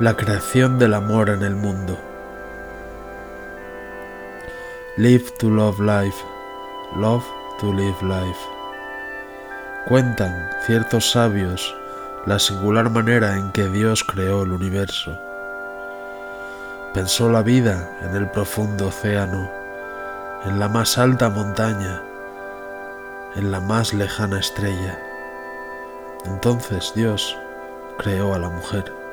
La creación del amor en el mundo. Live to love life. Love to live life. Cuentan ciertos sabios la singular manera en que Dios creó el universo. Pensó la vida en el profundo océano, en la más alta montaña, en la más lejana estrella. Entonces Dios creó a la mujer.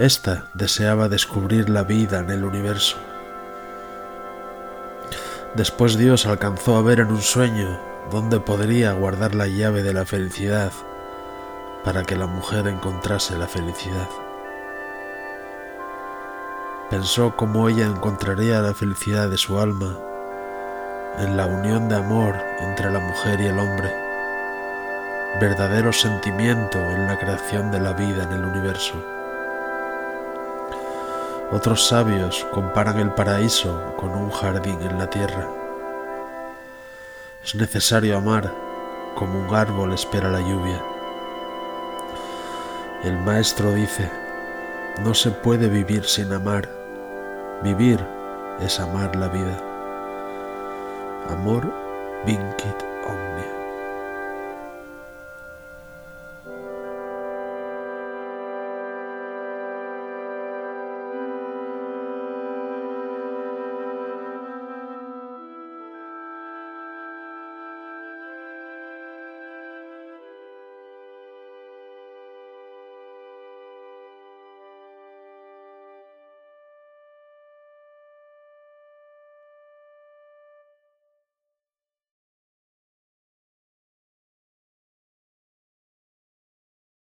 Esta deseaba descubrir la vida en el universo. Después Dios alcanzó a ver en un sueño dónde podría guardar la llave de la felicidad para que la mujer encontrase la felicidad. Pensó cómo ella encontraría la felicidad de su alma en la unión de amor entre la mujer y el hombre, verdadero sentimiento en la creación de la vida en el universo. Otros sabios comparan el paraíso con un jardín en la tierra. Es necesario amar como un árbol espera la lluvia. El maestro dice, no se puede vivir sin amar. Vivir es amar la vida. Amor vincit.